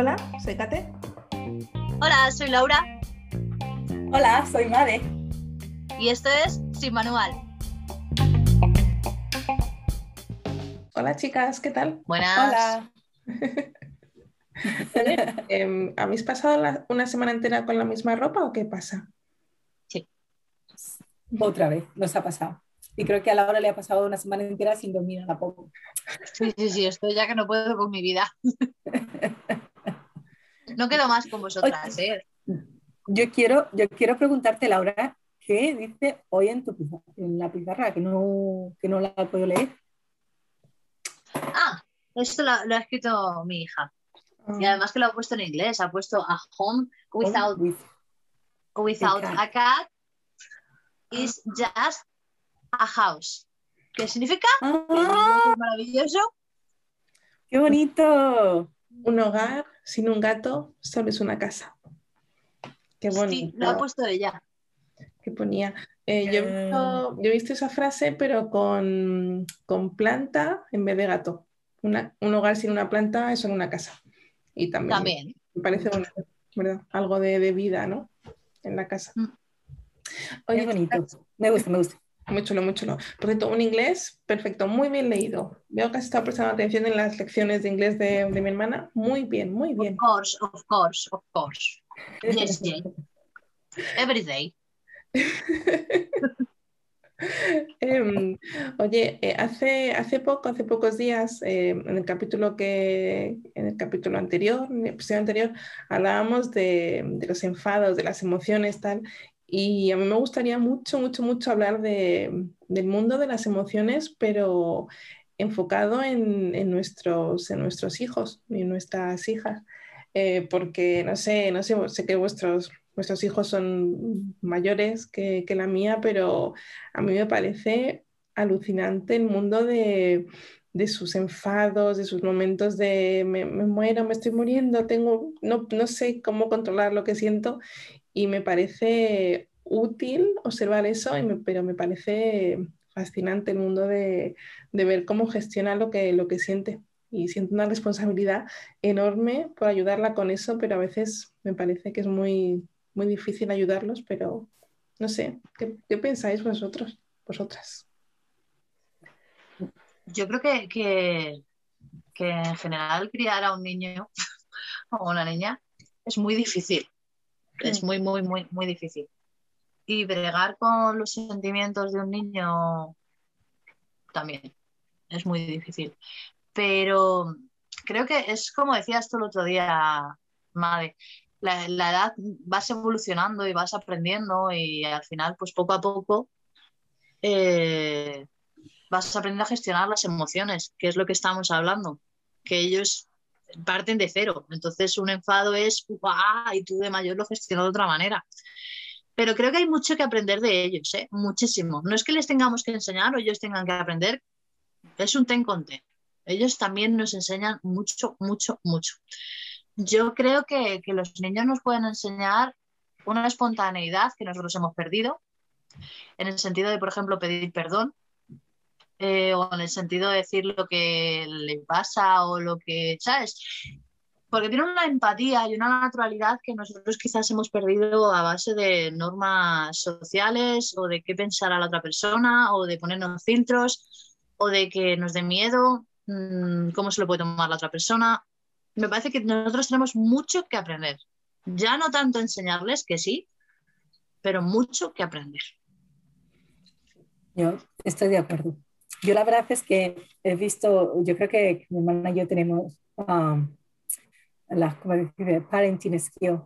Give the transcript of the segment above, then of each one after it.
Hola, soy Kate. Hola, soy Laura. Hola, soy Made. Y esto es Sin Manual. Hola chicas, ¿qué tal? Buenas. Hola. Eh, ¿Habéis pasado la- una semana entera con la misma ropa o qué pasa? Otra vez, nos ha pasado. Y creo que a Laura le ha pasado una semana entera sin dormir a poco. Sí, sí, sí, estoy ya que no puedo con mi vida. No quedo más con vosotras, ¿eh? Yo quiero, yo quiero preguntarte, Laura, ¿qué dice hoy en tu pizarra, en la pizarra? Que no, que no la puedo leer. Ah, esto lo, lo ha escrito mi hija. Y además que lo ha puesto en inglés. Ha puesto a home without, With- without a cat. is just a house. ¿Qué significa? ¡Ah! Maravilloso. ¡Qué bonito! Un hogar sin un gato solo es una casa. Qué Sí, bonito. lo ha puesto ella. que ponía. Eh, yo, he visto, yo he visto esa frase, pero con, con planta en vez de gato. Una- un hogar sin una planta es solo una casa. Y también, También. me parece bonito, ¿verdad? Algo de, de vida, ¿no? En la casa. Mm. Qué Oye, bonito. chicas, Me gusta, me gusta. Muy chulo, muy chulo. Por cierto, un inglés perfecto, muy bien leído. Veo que has estado prestando atención en las lecciones de inglés de, de mi hermana. Muy bien, muy bien. Of course, of course, of course. Yes, yes. Every day. Em, oye, eh, hace, hace poco, hace pocos días, eh, en el capítulo que, en el capítulo anterior, en el episodio anterior, hablábamos de, de los enfados, de las emociones, tal, y a mí me gustaría mucho, mucho, mucho hablar de, del mundo de las emociones, pero enfocado en, en nuestros, en nuestros hijos y nuestras hijas, Eh, porque no sé, no sé, sé que vuestros, vuestros hijos son mayores que, que la mía, pero a mí me parece alucinante el mundo de, de sus enfados, de sus momentos de me, me muero, me estoy muriendo, tengo, no, no sé cómo controlar lo que siento y me parece útil observar eso, y me- pero me parece fascinante el mundo de, de ver cómo gestiona lo que, lo que siente. Y siento una responsabilidad enorme por ayudarla con eso, pero a veces me parece que es muy, muy difícil ayudarlos, pero no sé, ¿qué, qué pensáis vosotros, vosotras? Yo creo que, que, que en general criar a un niño o una niña es muy difícil. Es muy, muy, muy, muy difícil. Y bregar con los sentimientos de un niño también es muy difícil. Pero creo que es como decías tú el otro día, Made, la, edad vas evolucionando y vas aprendiendo y al final, pues poco a poco, eh, vas aprendiendo a gestionar las emociones, que es lo que estamos hablando, que ellos parten de cero. Entonces un enfado es, y tú de mayor lo gestionas de otra manera. Pero creo que hay mucho que aprender de ellos, ¿eh? muchísimo. No es que les tengamos que enseñar o ellos tengan que aprender, es un ten con ten. Ellos también nos enseñan mucho, mucho, mucho. Yo creo que, que los niños nos pueden enseñar una espontaneidad que nosotros hemos perdido, en el sentido de, por ejemplo, pedir perdón, eh, o en el sentido de decir lo que le pasa o lo que, ¿sabes? Porque tiene una empatía y una naturalidad que nosotros quizás hemos perdido a base de normas sociales o de qué pensar a la otra persona o de ponernos filtros o de que nos dé miedo, mmm, cómo se lo puede tomar la otra persona. Me parece que nosotros tenemos mucho que aprender. Ya no tanto enseñarles, que sí, pero mucho que aprender. Yo estoy de acuerdo. Yo la verdad es que he visto, yo creo que mi hermana y yo tenemos um, las, ¿cómo decir? Parenting skill.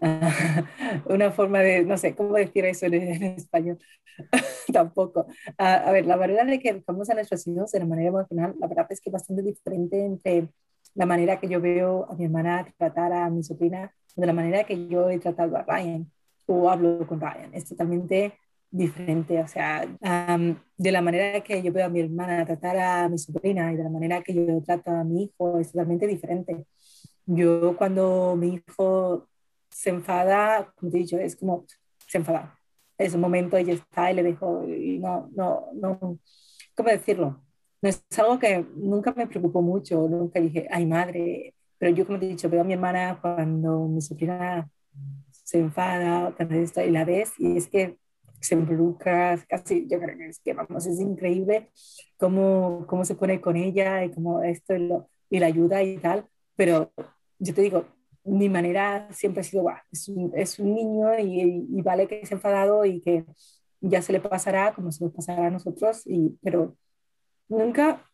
una forma de, no sé, ¿cómo decir eso en, en español? Tampoco. a, a ver, la manera de que educamos a nuestros hijos de la manera emocional, la verdad es que es bastante diferente entre la manera que yo veo a mi hermana tratar a mi sobrina de la manera que yo he tratado a Ryan o hablo con Ryan. Es totalmente diferente, o sea, um, de la manera que yo veo a mi hermana tratar a mi sobrina y de la manera que yo trato a mi hijo es totalmente diferente. Yo cuando mi hijo se enfada, como te he dicho, es como se enfada. Es un momento y ya está y le dejo y no, no, no, ¿cómo decirlo? No es algo que nunca me preocupó mucho, nunca dije, ay madre, pero yo como te he dicho, veo a mi hermana cuando mi sobrina se enfada y la ves y es que se involucra, casi yo creo que es que vamos, es increíble cómo, cómo se pone con ella y cómo esto y, lo, y la ayuda y tal, pero yo te digo, mi manera siempre ha sido, es, un, es, un, niño y, vale que ha enfadado y que ya se le pasará como se le pasará a nosotros, y, pero nunca,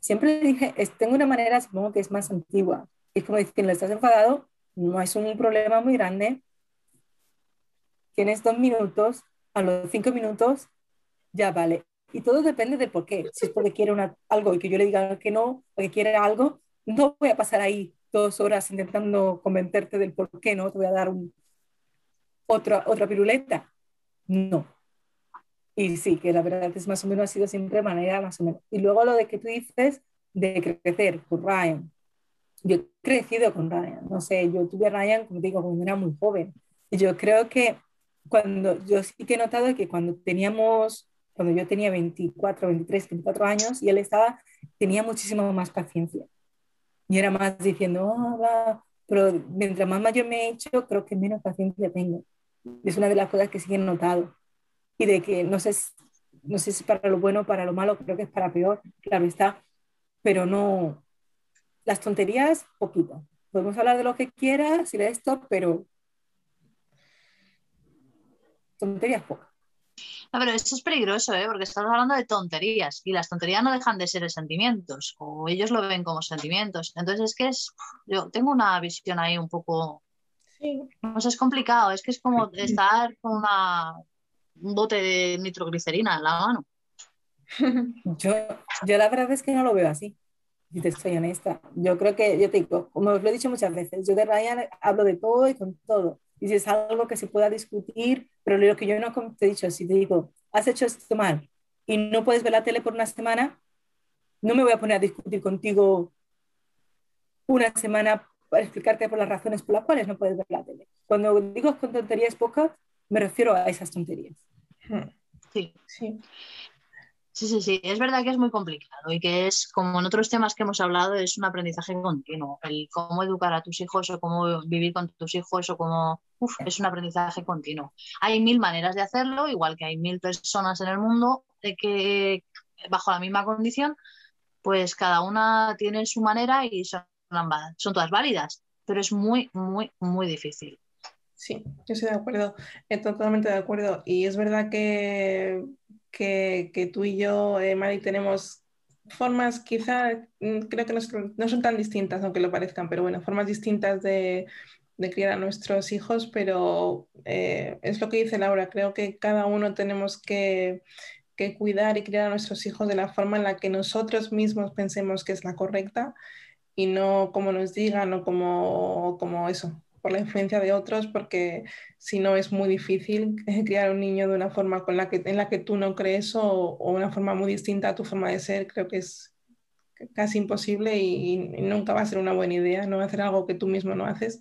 siempre dije, es, tengo una manera, supongo que es más antigua, es como decir, le estás enfadado, no es un problema muy grande, tienes dos minutos, a los cinco minutos ya vale. Y todo depende de por qué. Si es porque quiere una, algo y que yo le diga que no, o que quiere algo, no voy a pasar ahí dos horas intentando convencerte del por qué no, te voy a dar un, otra, otra piruleta. No. Y sí, que la verdad es más o menos ha sido siempre manera más o menos. Y luego lo de que tú dices de crecer con Ryan. Yo he crecido con Ryan, no sé, yo tuve a Ryan, como digo, cuando era muy joven. Y yo creo que cuando yo sí que he notado que cuando teníamos, cuando yo tenía 24, 23, 24 años y él estaba, tenía muchísimo más paciencia. Y era más diciendo, oh, pero mientras más mayor me he hecho, creo que menos paciencia tengo. Es una de las cosas que sí he notado. Y de que no sé, no sé si para lo bueno o para lo malo, creo que es para peor, claro está, pero no, las tonterías, poquito. Podemos hablar de lo que quieras y de esto, pero tonterías pocas. No, pero esto es peligroso, ¿eh? porque estamos hablando de tonterías y las tonterías no dejan de ser sentimientos o ellos lo ven como sentimientos. Entonces es que es, yo tengo una visión ahí un poco, sí. no sé, es complicado, es que es como estar con una, un bote de nitroglicerina en la mano. Yo, yo la verdad es que no lo veo así, si te soy honesta. Yo creo que, yo te digo, como os lo he dicho muchas veces, yo de Ryan hablo de todo y con todo y si es algo que se pueda discutir, pero lo que yo no te he dicho, si te digo, has hecho esto mal y no puedes ver la tele por una semana, no me voy a poner a discutir contigo una semana para explicarte por las razones por las cuales no puedes ver la tele. Cuando digo con tonterías pocas, me refiero a esas tonterías. Sí, sí. Sí, sí, sí, es verdad que es muy complicado y que es, como en otros temas que hemos hablado, es un aprendizaje continuo. El cómo educar a tus hijos o cómo vivir con tus hijos o cómo... Uf, es un aprendizaje continuo. Hay mil maneras de hacerlo, igual que hay mil personas en el mundo de que bajo la misma condición, pues cada una tiene su manera y son, todas válidas, pero es muy, muy, muy difícil. Sí, yo estoy de acuerdo, totalmente de acuerdo. Y es verdad que que, tú y yo, eh, Mari, tenemos formas quizá, mm, creo que no, son tan distintas, aunque lo parezcan, pero bueno, formas distintas de, criar a nuestros hijos, pero eh, es lo que dice Laura, creo que cada uno tenemos que, cuidar y criar a nuestros hijos de la forma en la que nosotros mismos pensemos que es la correcta y no como nos digan o como, como eso, por la influencia de otros, porque si no es muy difícil criar un niño de una forma con la que, en la que tú no crees o, una forma muy distinta a tu forma de ser. Creo que es casi imposible y, nunca va a ser una buena idea no hacer algo que tú mismo no haces.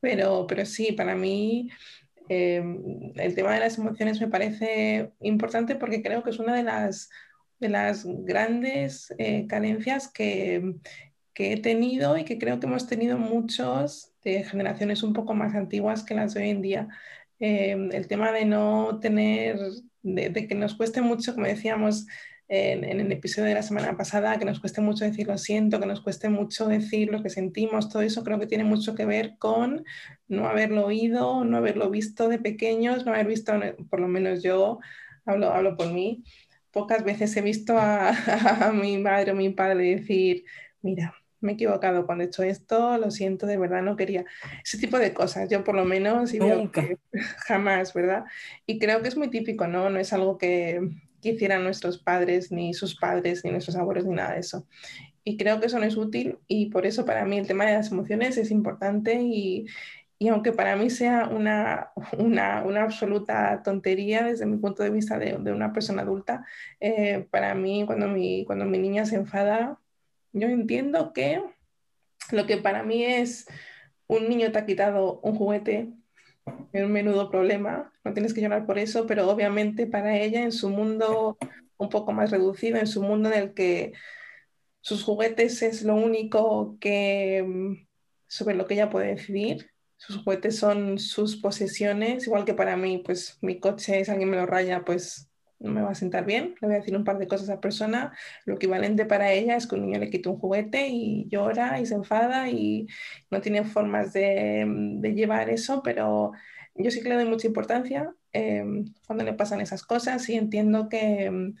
Pero, pero sí, para mí em, el tema de las emociones me parece importante porque creo que es una de las, de las grandes eh, carencias que, que he tenido y que creo que hemos tenido muchos de generaciones un poco más antiguas que las de hoy en día. Eh, el tema de no tener, de, que nos cueste mucho, como decíamos en, el episodio de la semana pasada, que nos cueste mucho decir lo siento, que nos cueste mucho decir lo que sentimos, todo eso creo que tiene mucho que ver con no haberlo oído, no haberlo visto de pequeños, no haber visto, por lo menos yo hablo, hablo por mí, pocas veces he visto a, a mi madre o mi padre decir, mira, me he equivocado cuando he hecho esto, lo siento, de verdad no quería. Ese tipo de cosas, yo por lo menos Nunca. jamás, ¿verdad? Y creo que es muy típico, ¿no? No es algo que, que, hicieran nuestros padres, ni sus padres, ni nuestros abuelos, ni nada de eso. Y creo que eso no es útil y por eso para mí el tema de las emociones es importante y, y aunque para mí sea una, una, una, absoluta tontería desde mi punto de vista de, de una persona adulta, eh, para mí cuando mi, cuando mi niña se enfada, yo entiendo que lo que para mí es un niño te ha quitado un juguete, un menudo problema, no tienes que llorar por eso, pero obviamente para ella en su mundo un poco más reducido, en su mundo en el que sus juguetes es lo único que mm, sobre lo que ella puede decidir. Sus juguetes son sus posesiones, igual que para mí, pues mi coche, si alguien me lo raya, pues no me va a sentar bien, le voy a decir un par de cosas a esa persona. Lo equivalente para ella es que un niño le quita un juguete y llora y se enfada y no tiene formas de, llevar eso, pero yo sí que le doy mucha importancia eh, cuando le pasan esas cosas y entiendo que,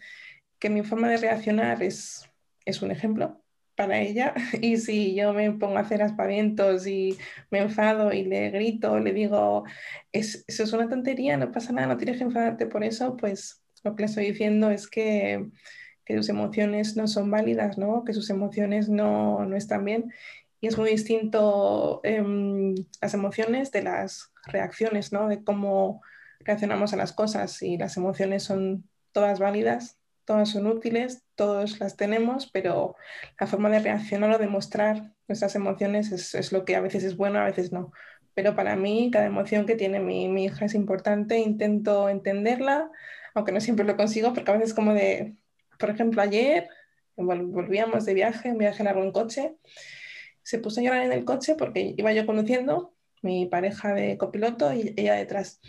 que mi forma de reaccionar es, es un ejemplo para ella y si yo me pongo a hacer aspavientos y me enfado y le grito, le digo, es, eso es una tontería, no pasa nada, no tienes que enfadarte por eso, pues lo que le estoy diciendo es que, que sus emociones no son válidas, ¿no? que sus emociones no, no están bien. Y es muy distinto eh, las emociones de las reacciones, ¿no? de cómo reaccionamos a las cosas. Y las emociones son todas válidas, todas son útiles, todos las tenemos, pero la forma de reaccionar o de mostrar nuestras emociones es, es lo que a veces es bueno, a veces no. Pero para mí, cada emoción que tiene mi, mi hija es importante, intento entenderla, aunque no siempre lo consigo, porque a veces como de, por ejemplo, ayer volvíamos de viaje, un viaje largo en coche, se puso a llorar en el coche porque iba yo conduciendo, mi pareja de copiloto y ella detrás.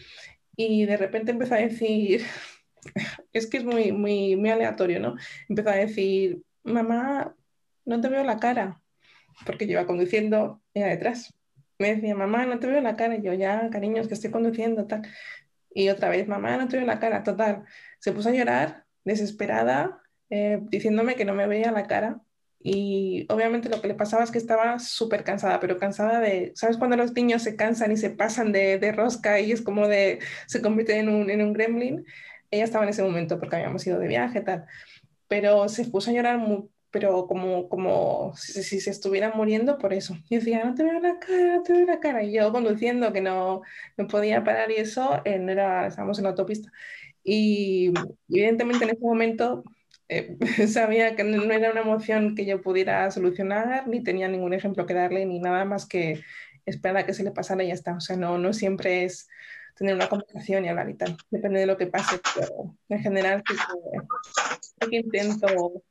Y de repente empezó a decir, es que es muy, muy, muy aleatorio, ¿no? Empezó a decir, mamá, no te veo la cara, porque yo iba conduciendo ella detrás. Me decía, mamá, no te veo la cara. Y yo, ya, cariños, que estoy conduciendo, tal. Y otra vez, mamá, no te veo la cara, total. Se puso a llorar, desesperada, eh, diciéndome que no me veía la cara. Y obviamente lo que le pasaba es que estaba súper cansada, pero cansada de, ¿sabes cuando los niños se cansan y se pasan de, de rosca y es como de, se convierte en un, en un gremlin? Ella estaba en ese momento porque habíamos ido de viaje, tal. Pero se puso a llorar pero como, como si, si, se estuviera muriendo por eso. Y decía, no te veo la cara, no te veo la cara. Y yo conduciendo, que no, no podía parar y eso, eh, no era, estábamos en la autopista. Y evidentemente en ese momento eh, sabía que no, no era una emoción que yo pudiera solucionar, ni tenía ningún ejemplo que darle, ni nada más que esperar a que se le pasara y ya está. O sea, no, no siempre es tener una conversación y hablar y tal. Depende de lo que pase, pero en general sí que, que intento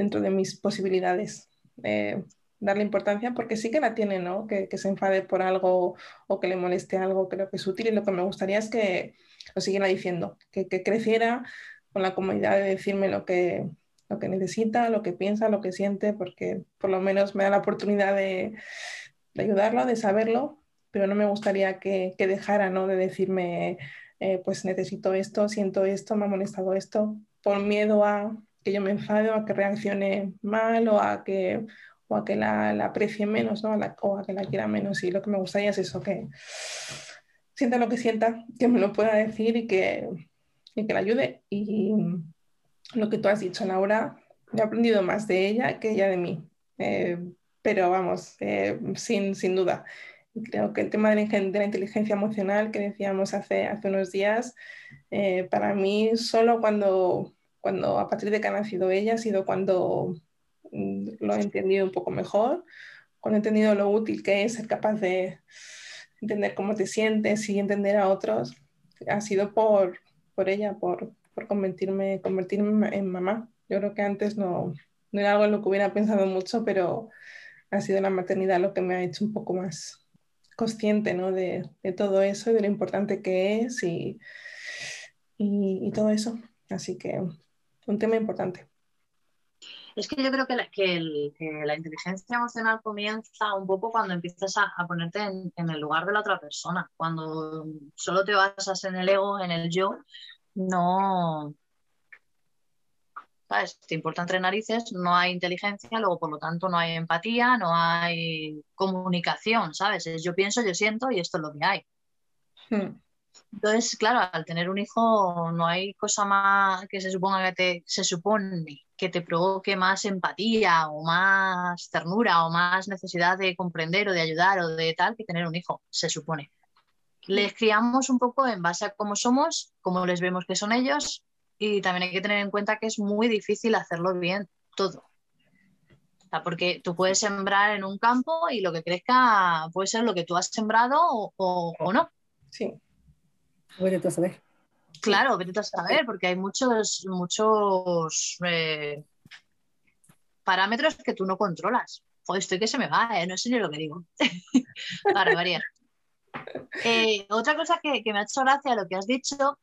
dentro de mis posibilidades. Eh, darle importancia porque sí que la tiene, ¿no? Que, se enfade por algo o que le moleste algo, creo que es útil y lo que me gustaría es que lo siguiera diciendo, que, creciera con la comodidad de decirme lo que, lo que necesita, lo que piensa, lo que siente, porque por lo menos me da la oportunidad de, de ayudarlo, de saberlo, pero no me gustaría que, que dejara, ¿no? De decirme, eh, pues necesito esto, siento esto, me ha molestado esto, por miedo a que yo me enfade o a que reaccione mal o a que, o a que la, la aprecie menos, ¿no? O a que la quiera menos. Y lo que me gustaría es eso, que sienta lo que sienta, que me lo pueda decir y que, y que la ayude. Y lo que tú has dicho, Laura, he aprendido más de ella que ella de mí. Eh, pero vamos, eh, sin, sin duda. Creo que el tema de la, de la, inteligencia emocional que decíamos hace, hace unos días, eh, para mí solo cuando cuando a partir de que ha nacido ella ha sido cuando mm, lo he entendido un poco mejor, cuando he entendido lo útil que es ser capaz de entender cómo te sientes y entender a otros, ha sido por, por ella, por, por convertirme, convertirme en mamá. Yo creo que antes no, no era algo en lo que hubiera pensado mucho, pero ha sido la maternidad lo que me ha hecho un poco más consciente ¿no? de, de todo eso y de lo importante que es y, y, y todo eso. Así que un tema importante. Es que yo creo que la, que, el, que la, inteligencia emocional comienza un poco cuando empiezas a, a ponerte en, en, el lugar de la otra persona. Cuando solo te basas en el ego, en el yo, no. ¿Sabes? Te importa entre narices, no hay inteligencia, luego por lo tanto no hay empatía, no hay comunicación, ¿sabes? Es yo pienso, yo siento y esto es lo que hay. Hmm. Entonces, claro, al tener un hijo no hay cosa más que se suponga que te, se supone que te provoque más empatía o más ternura o más necesidad de comprender o de ayudar o de tal que tener un hijo, se supone. Les criamos un poco en base a cómo somos, cómo les vemos que son ellos y también hay que tener en cuenta que es muy difícil hacerlo bien todo. Porque tú puedes sembrar en un campo y lo que crezca puede ser lo que tú has sembrado o, o, o no. Sí. Vete a saber. Claro, vete a saber, porque hay muchos, muchos eh, parámetros que tú no controlas. Joder, estoy que se me va, ¿eh? no sé ni lo que digo. Para variar. Eh, otra cosa que, me ha hecho gracia lo que has dicho,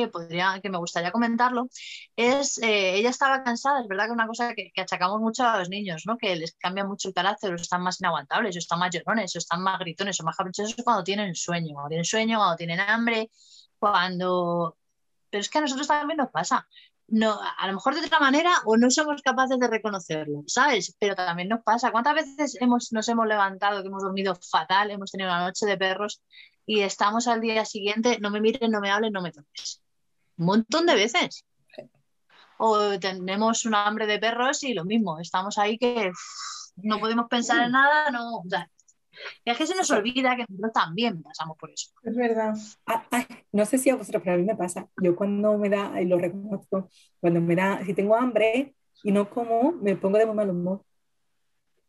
que podría, que me gustaría comentarlo, es eh, ella estaba cansada, es verdad que una cosa que, achacamos mucho a los niños, ¿no? Que les cambia mucho el carácter, o están más inaguantables, o están más llorones, o están más gritones, o más caprichosos cuando tienen sueño, cuando tienen sueño, cuando tienen hambre, cuando pero es que a nosotros también nos pasa no, a lo mejor de otra manera o no somos capaces de reconocerlo, ¿sabes? Pero también nos pasa. ¿Cuántas veces hemos, nos hemos levantado, que hemos dormido fatal, hemos tenido una noche de perros y estamos al día siguiente, no me miren, no me hablen, no me toques? Un montón de veces. O tenemos un hambre de perros y lo mismo, estamos ahí que no podemos pensar en nada, no, es que se nos olvida que nosotros también pasamos por eso. Es verdad. Ah, no sé si a vosotros, pero a mí me pasa. Yo cuando me da, y lo reconozco, cuando me da, si tengo hambre y no como, me pongo de muy mal humor.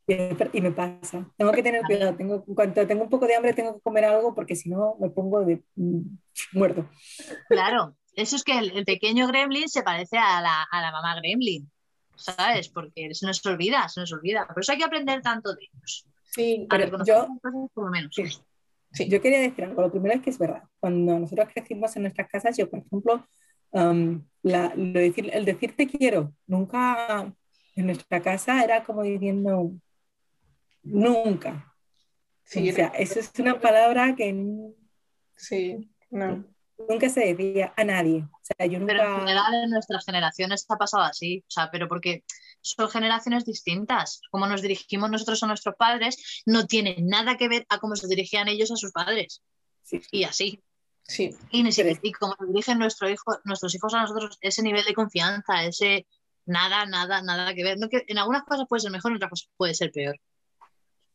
Y, me pasa. Tengo que tener cuidado. Tengo, cuando tengo un poco de hambre, tengo que comer algo porque si no, me pongo de mm, muerto. Claro, eso es que el, pequeño gremlin se parece a la, a la mamá gremlin. ¿Sabes? Porque se nos olvida, se nos olvida. Por eso hay que aprender tanto de ellos. Sí, pero yo, yo quería decir algo. Lo primero es que es verdad. Cuando nosotros crecimos en nuestras casas, yo, por ejemplo, la, lo decir, el decir te quiero, nunca en nuestra casa era como diciendo nunca. Sí, o sea, eso es una palabra que sí, no. Nunca se decía a nadie. O sea, yo nunca... Pero en general en nuestras generaciones ha pasado así. O sea, pero porque son generaciones distintas. Como nos dirigimos nosotros a nuestros padres no tiene nada que ver a cómo se dirigían ellos a sus padres. Y así. Sí. Y, ni siquiera, y como nos dirigen nuestro hijo, nuestros hijos a nosotros, ese nivel de confianza, ese nada, nada, nada que ver. No, que en algunas cosas puede ser mejor, en otras cosas puede ser peor.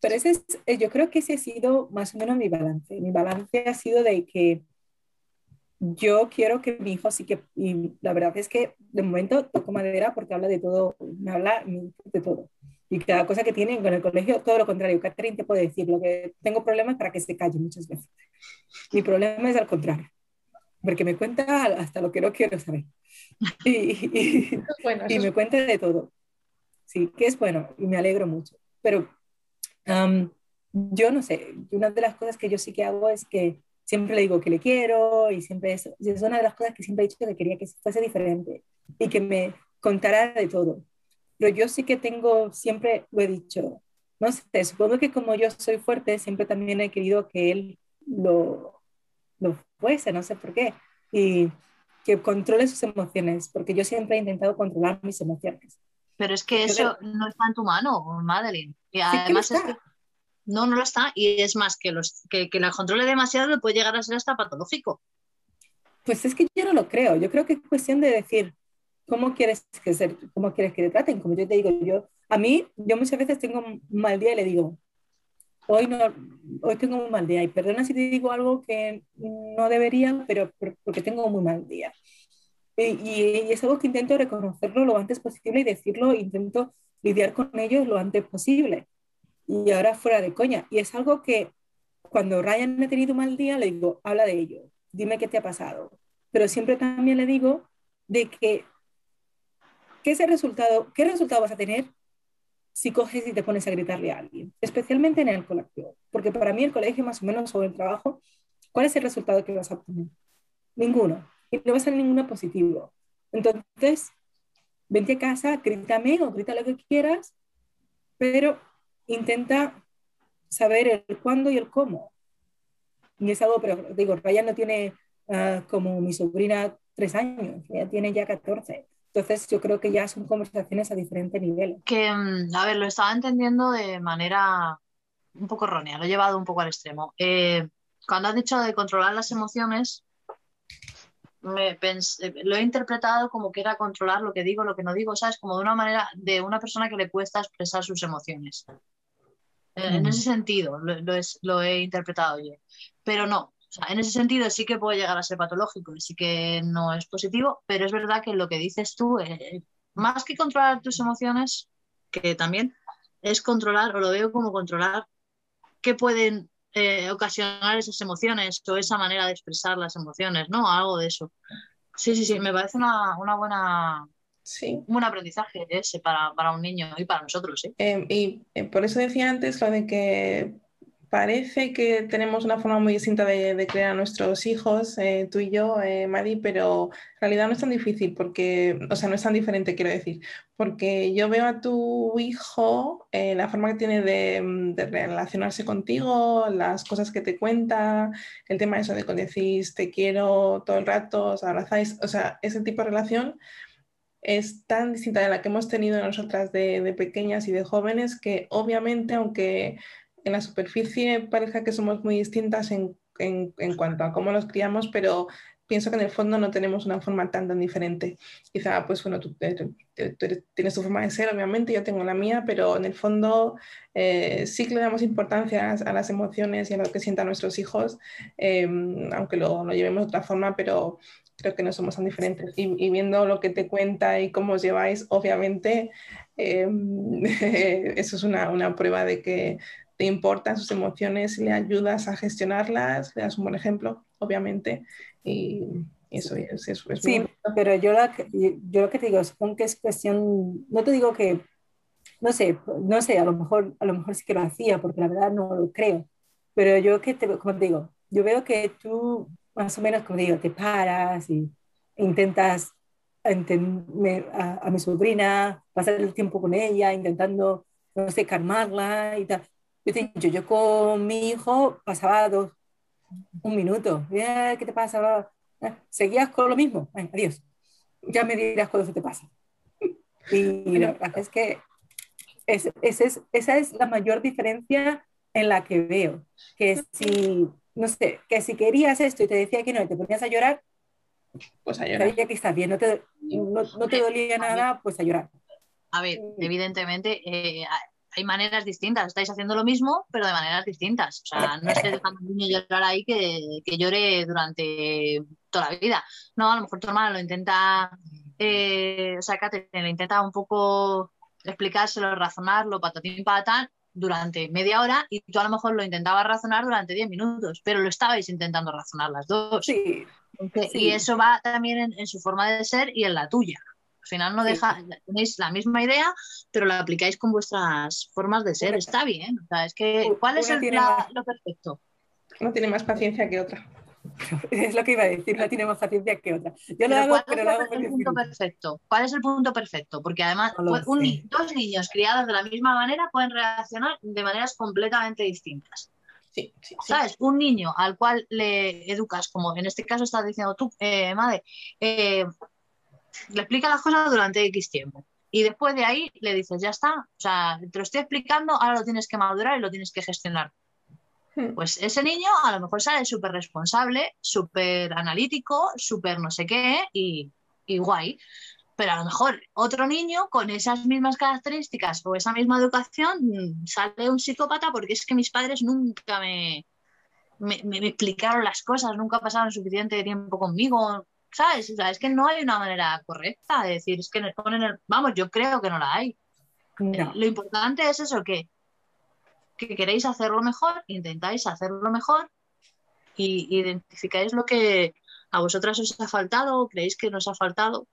Pero ese es, eh, yo creo que ese ha sido más o menos mi balance. Mi balance ha sido de que yo quiero que mi hijo sí que, y la verdad es que de momento toco madera porque habla de todo, me habla de todo. Y cada cosa que tiene con el colegio, todo lo contrario. Catherine te puede decir, lo que tengo problemas para que se calle muchas veces. Mi problema es al contrario, porque me cuenta hasta lo que no quiero saber. Y, y, me cuenta de todo. Sí, que es bueno y me alegro mucho. Pero yo no sé, una de las cosas que yo sí que hago es que siempre le digo que le quiero y siempre es, es una de las cosas que siempre he dicho que quería que fuese diferente y que me contara de todo. Pero yo sí que tengo, siempre lo he dicho, no sé, supongo que como yo soy fuerte, siempre también he querido que él lo, lo fuese, no sé por qué, y que controle sus emociones, porque yo siempre he intentado controlar mis emociones. Pero es que eso no está en tu mano, Madeline. Y además es que no, no lo está. Y es más, que, los, que, que la controle demasiado puede llegar a ser hasta patológico. Pues es que yo no lo creo. Yo creo que es cuestión de decir, ¿cómo quieres que, ser, cómo quieres que te traten? Como yo te digo, yo, a mí, yo muchas veces tengo un mal día y le digo, hoy, no, hoy tengo un mal día. Y perdona si te digo algo que no debería, pero porque tengo un muy mal día. Y, y, es algo que intento reconocerlo lo antes posible y decirlo, intento lidiar con ellos lo antes posible y ahora fuera de coña. Y es algo que cuando Ryan ha tenido un mal día, le digo, habla de ello, dime qué te ha pasado. Pero siempre también le digo de que, ¿qué, ese resultado, ¿qué resultado vas a tener si coges y te pones a gritarle a alguien? Especialmente en el colegio. Porque para mí el colegio, más o menos, o el trabajo, ¿cuál es el resultado que vas a obtener? Ninguno. Y no va a ser ninguno positivo. Entonces, vente a casa, grítame o grita lo que quieras, pero intenta saber el cuándo y el cómo. Y es algo, pero digo, Ryan no tiene ah, como mi sobrina tres años, ella tiene ya 14. Entonces yo creo que ya son conversaciones a diferente nivel. Que, mm, a ver, lo estaba entendiendo de manera un poco errónea, lo he llevado un poco al extremo. Eh, cuando has dicho de controlar las emociones, me lo he interpretado como que era controlar lo que digo, lo que no digo, ¿sabes? Como de una manera de una persona que le cuesta expresar sus emociones. En ese sentido lo, he interpretado yo. Pero no, en ese sentido sí que puede llegar a ser patológico sí que no es positivo, pero es verdad que lo que dices tú, eh, más que controlar tus emociones, que también es controlar, o lo veo como controlar, qué pueden eh, ocasionar esas emociones o esa manera de expresar las emociones, ¿no? Algo de eso. Sí, sí, sí, me parece una, buena, Sí. Un aprendizaje ese para, para un niño y para nosotros. ¿eh? Eh, y eh, por eso decía antes lo de que parece que tenemos una forma muy distinta de, de crear a nuestros hijos, eh, tú y yo, eh, Madi, pero en realidad no es tan difícil porque, o sea, no es tan diferente, quiero decir, porque yo veo a tu hijo, eh, la forma que tiene de, de relacionarse contigo, las cosas que te cuenta, el tema eso de cuando decís te quiero todo el rato, os abrazáis, o sea, ese tipo de relación es tan distinta de la que hemos tenido nosotras de, de pequeñas y de jóvenes que obviamente, aunque en la superficie parezca que somos muy distintas en, en, en, cuanto a cómo los criamos, pero pienso que en el fondo no tenemos una forma tan, tan diferente. Quizá, pues bueno, tú, tú, tú tienes tu forma de ser, obviamente, yo tengo la mía, pero en el fondo eh, sí que le damos importancia a las emociones y a lo que sientan nuestros hijos, eh, aunque lo, lo, llevemos de otra forma, pero creo que no somos tan diferentes. Y, y viendo lo que te cuenta y cómo os lleváis, obviamente, eh, eso es una, una prueba de que te importan sus emociones, le ayudas a gestionarlas, le das un buen ejemplo, obviamente, y eso es, eso es Sí, muy pero yo lo, que, yo lo que te digo, supongo que es cuestión, no te digo que, no sé, no sé, a lo mejor, a lo mejor sí que lo hacía, porque la verdad no lo creo, pero yo que te, como te digo, yo veo que tú más o menos, como digo, te paras y intentas a, a mi sobrina, pasar el tiempo con ella, intentando, no sé, calmarla y tal. Yo, te, yo, yo con mi hijo pasaba dos, un minuto. Eh, ¿Qué te pasa? Eh, Seguías con lo mismo. Adiós. Ya me dirás cuando se te pasa. Y la verdad es que es, es, es, esa es la mayor diferencia en la que veo. Que si, no sé, que si querías esto y te decía que no y te ponías a llorar, pues a llorar. Sabía que estás bien, no te, no, no te dolía nada, pues a llorar. A ver, evidentemente eh, hay maneras distintas. Estáis haciendo lo mismo, pero de maneras distintas. O sea, no estés dejando a un niño llorar ahí que, que, llore durante toda la vida. No, a lo mejor tu hermana lo intenta, eh, o sea, Catherine lo intenta un poco explicárselo, razonarlo, patatín patán, durante media hora y tú a lo mejor lo intentabas razonar durante 10 minutos, pero lo estabais intentando razonar las dos. Sí. Y eso va también en, en, su forma de ser y en la tuya. Al final no deja, sí. tenéis la misma idea, pero la aplicáis con vuestras formas de ser. Está bien. O sea, es que, ¿cuál es el, la, lo perfecto? No tiene más paciencia que otra. Es lo que iba a decir, no tiene más paciencia que otra. Yo lo hago, ¿cuál pero es lo hago el punto perfecto? ¿Cuál es el punto perfecto? Porque además no un, sé. dos niños criados de la misma manera pueden reaccionar de maneras completamente distintas. Sí, sí, ¿Sabes? Un niño al cual le educas, como en este caso estás diciendo tú, eh, madre, eh, le explica las cosas durante X tiempo. Y después de ahí le dices, ya está, o sea, te lo estoy explicando, ahora lo tienes que madurar y lo tienes que gestionar. Pues ese niño a lo mejor sale súper responsable, súper analítico, súper no sé qué y, y, guay. Pero a lo mejor otro niño con esas mismas características o esa misma educación sale un psicópata porque es que mis padres nunca me, me, me explicaron las cosas, nunca pasaron suficiente tiempo conmigo, ¿sabes? O sea, es que no hay una manera correcta de decir, es que nos ponen el... Vamos, yo creo que no la hay. No. Lo importante es eso, que que queréis hacerlo mejor, intentáis hacerlo mejor y identificáis lo que a vosotras os ha faltado o creéis que nos ha faltado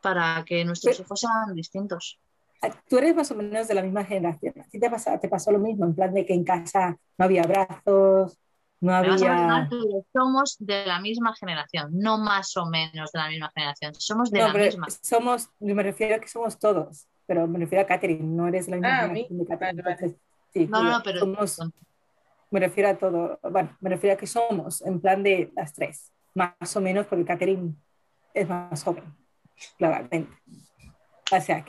para que nuestros hijos sean distintos. Tú eres más o menos de la misma generación. ¿A ti te, pasa, te pasó lo mismo? En plan de que en casa no había abrazos, no había... Somos de la misma generación, no más o menos de la misma generación. Somos de no, la misma. Somos, me refiero a que somos todos, pero me refiero a Catherine, no eres de la misma ah, generación de Catherine. Vale, vale. Sí, no, no, pero somos, me refiero a todo, bueno, me refiero a que somos en plan de las tres, más o menos, porque Catherine es más joven, claramente. O sea,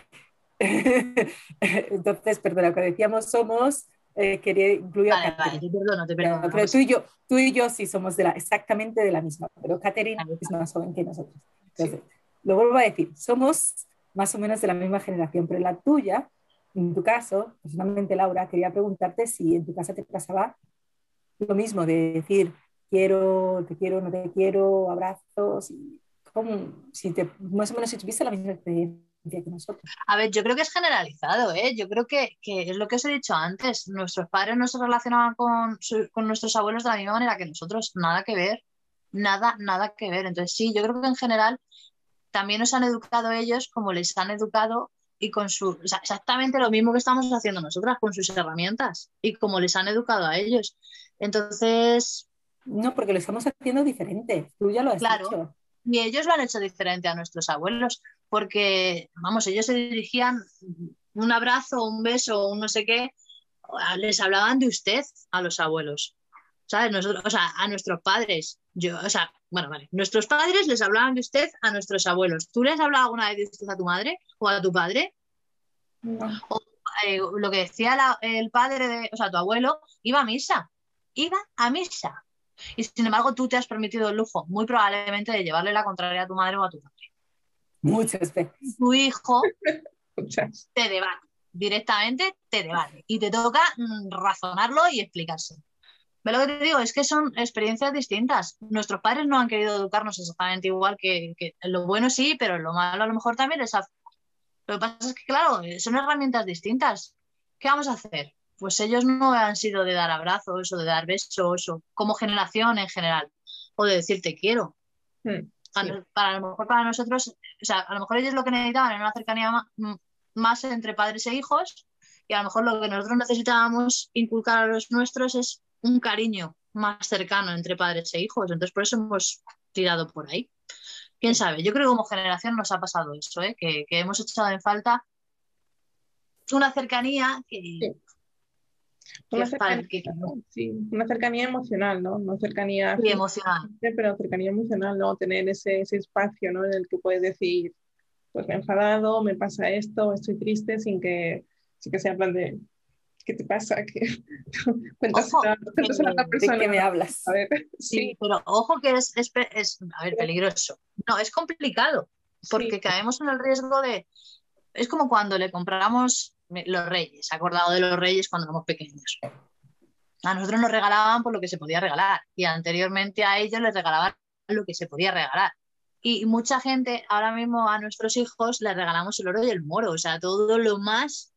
entonces, perdón, lo que decíamos somos, eh, quería incluir vale, a Catherine. Vale, te perdono, te perdono. Pero tú y yo, tú y yo sí somos de la, exactamente de la misma, pero Catherine es más joven que nosotros. Entonces, sí. lo vuelvo a decir, somos más o menos de la misma generación, pero la tuya en tu caso, personalmente Laura, quería preguntarte si en tu casa te pasaba lo mismo, de decir, quiero, te quiero, no te quiero, abrazos, ¿cómo, si te, más o menos si tuviste la misma experiencia que nosotros. A ver, yo creo que es generalizado, ¿eh? yo creo que, que, es lo que os he dicho antes, nuestros padres no se relacionaban con, con nuestros abuelos de la misma manera que nosotros, nada que ver, nada, nada que ver. Entonces sí, yo creo que en general también nos han educado ellos como les han educado y con su, exactamente lo mismo que estamos haciendo nosotras con sus herramientas y como les han educado a ellos. Entonces... No, porque lo estamos haciendo diferente, tú ya lo has claro, Y ellos lo han hecho diferente a nuestros abuelos, porque, vamos, ellos se dirigían un abrazo, un beso, un no sé qué, les hablaban de usted a los abuelos. ¿Sabes? Nosotros, o sea, a nuestros padres. Yo, o sea, bueno, vale. Nuestros padres les hablaban de usted a nuestros abuelos. ¿Tú les has hablado alguna vez de usted a tu madre o a tu padre? O, eh, lo que decía el padre de, o sea, tu abuelo, iba a misa. Iba a misa. Y sin embargo, tú te has permitido el lujo, muy probablemente, de llevarle la contraria a tu madre o a tu padre. Muchas veces. Tu hijo te debate, directamente te debate. Y te toca mm, razonarlo y explicarse. Pero lo que te digo es que son experiencias distintas. Nuestros padres no han querido educarnos exactamente igual que, lo bueno sí, pero lo malo a lo mejor también les. Lo que pasa es que, claro, son herramientas distintas. ¿Qué vamos a hacer? Pues ellos no han sido de dar abrazos o de dar besos o como generación en general, o de decir te quiero. Hmm, para, a lo mejor para nosotros, o sea, a lo mejor ellos lo que necesitaban era una cercanía más entre padres e hijos y a lo mejor lo que nosotros necesitábamos inculcar a los nuestros es un cariño más cercano entre padres e hijos. Entonces, por eso hemos tirado por ahí. Quién sabe, yo creo que como generación nos ha pasado eso, ¿eh? que, hemos echado en falta una cercanía que. Una, cercanía, emocional, ¿no? No cercanía. emocional. Pero cercanía emocional, ¿no? Tener ese, ese espacio, ¿no? En el que puedes decir, pues me he enfadado, me pasa esto, estoy triste, sin que, sin que sea plan de, ¿qué te pasa? ¿Qué? Cuéntanos a, otra persona. ¿De qué me hablas? A ver, sí. pero ojo que es, es, es, a ver, peligroso. No, es complicado, porque caemos en el riesgo de... Es como cuando le compramos los reyes, acordado de los reyes cuando éramos pequeños. A nosotros nos regalaban por lo que se podía regalar y anteriormente a ellos les regalaban lo que se podía regalar. Y mucha gente, ahora mismo a nuestros hijos les regalamos el oro y el moro, o sea, todo lo más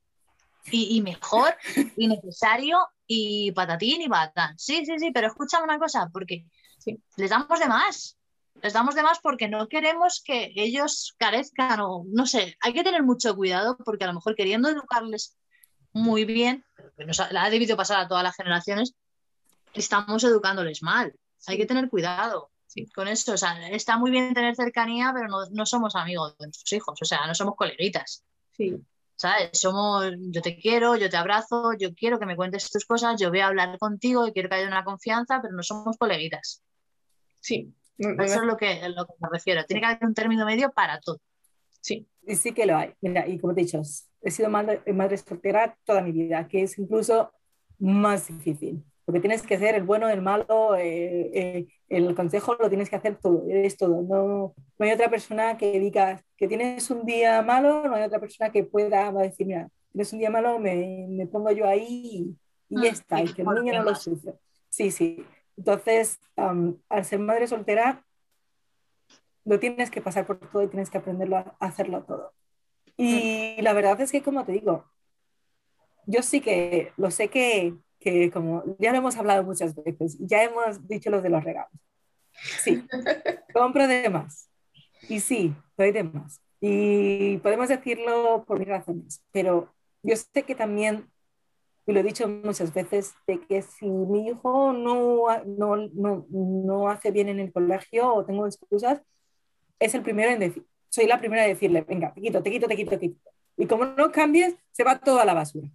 y, mejor y necesario y patatín y patán. Sí, sí, sí, pero escúchame una cosa, porque les damos de más. Les damos de más porque no queremos que ellos carezcan o no sé, hay que tener mucho cuidado porque a lo mejor queriendo educarles muy bien, que nos ha, ha debido pasar a todas las generaciones, estamos educándoles mal. Hay que tener cuidado con eso. O sea, está muy bien tener cercanía, pero no, no somos amigos de nuestros hijos, o sea, no somos coleguitas. Sí. ¿Sabes? Somos, yo te quiero, yo te abrazo, yo quiero que me cuentes tus cosas, yo voy a hablar contigo y quiero que haya una confianza, pero no somos coleguitas. Sí. Eso es lo que, lo que me refiero. Tiene que haber un término medio para todo. Sí. Y sí que lo hay. Mira, y como te he dicho, he sido madre, madre soltera toda mi vida, que es incluso más difícil porque tienes que ser el bueno, el malo, eh, eh, el consejo lo tienes que hacer todo, eres todo. No, no, hay otra persona que diga que tienes un día malo, no hay otra persona que pueda decir, mira, tienes un día malo, me, me pongo yo ahí y, ya ah, está, y que el niño no lo sufre. Sí, sí. Entonces, al ser madre soltera, lo tienes que pasar por todo y tienes que aprenderlo a hacerlo todo. Y la verdad es que, como te digo, yo sí que lo sé que que como ya lo hemos hablado muchas veces, ya hemos dicho lo de los regalos. Sí, compro de más. Y sí, doy de más. Y podemos decirlo por mis razones, pero yo sé que también, y lo he dicho muchas veces, de que si mi hijo no, no, no, no hace bien en el colegio o tengo excusas, es el primero en decir, soy la primera en decirle, venga, te quito, te quito, te quito, te quito. Y como no cambies, se va todo a la basura.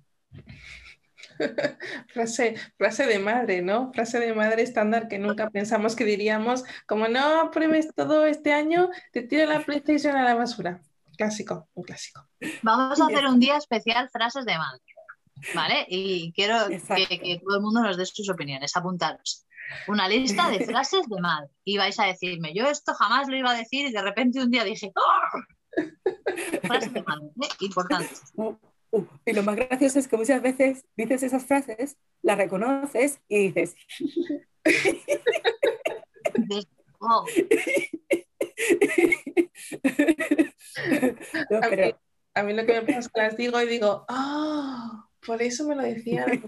frase, frase de madre, ¿no? Frase de madre estándar que nunca pensamos que diríamos, como no apruebes todo este año, te tiro la PlayStation a la basura. Clásico, un clásico. Vamos a hacer un día especial frases de madre, ¿vale? Y quiero que, todo el mundo nos dé sus opiniones, apuntaros. Una lista de frases de madre. Y vais a decirme, yo esto jamás lo iba a decir y de repente un día dije, ¡Oh! Frases de madre, ¿eh? importante. Y lo más gracioso es que muchas veces dices esas frases, las reconoces y dices. a, mí, lo que me pasa es que las digo y digo, ¡ah! por eso me lo decían a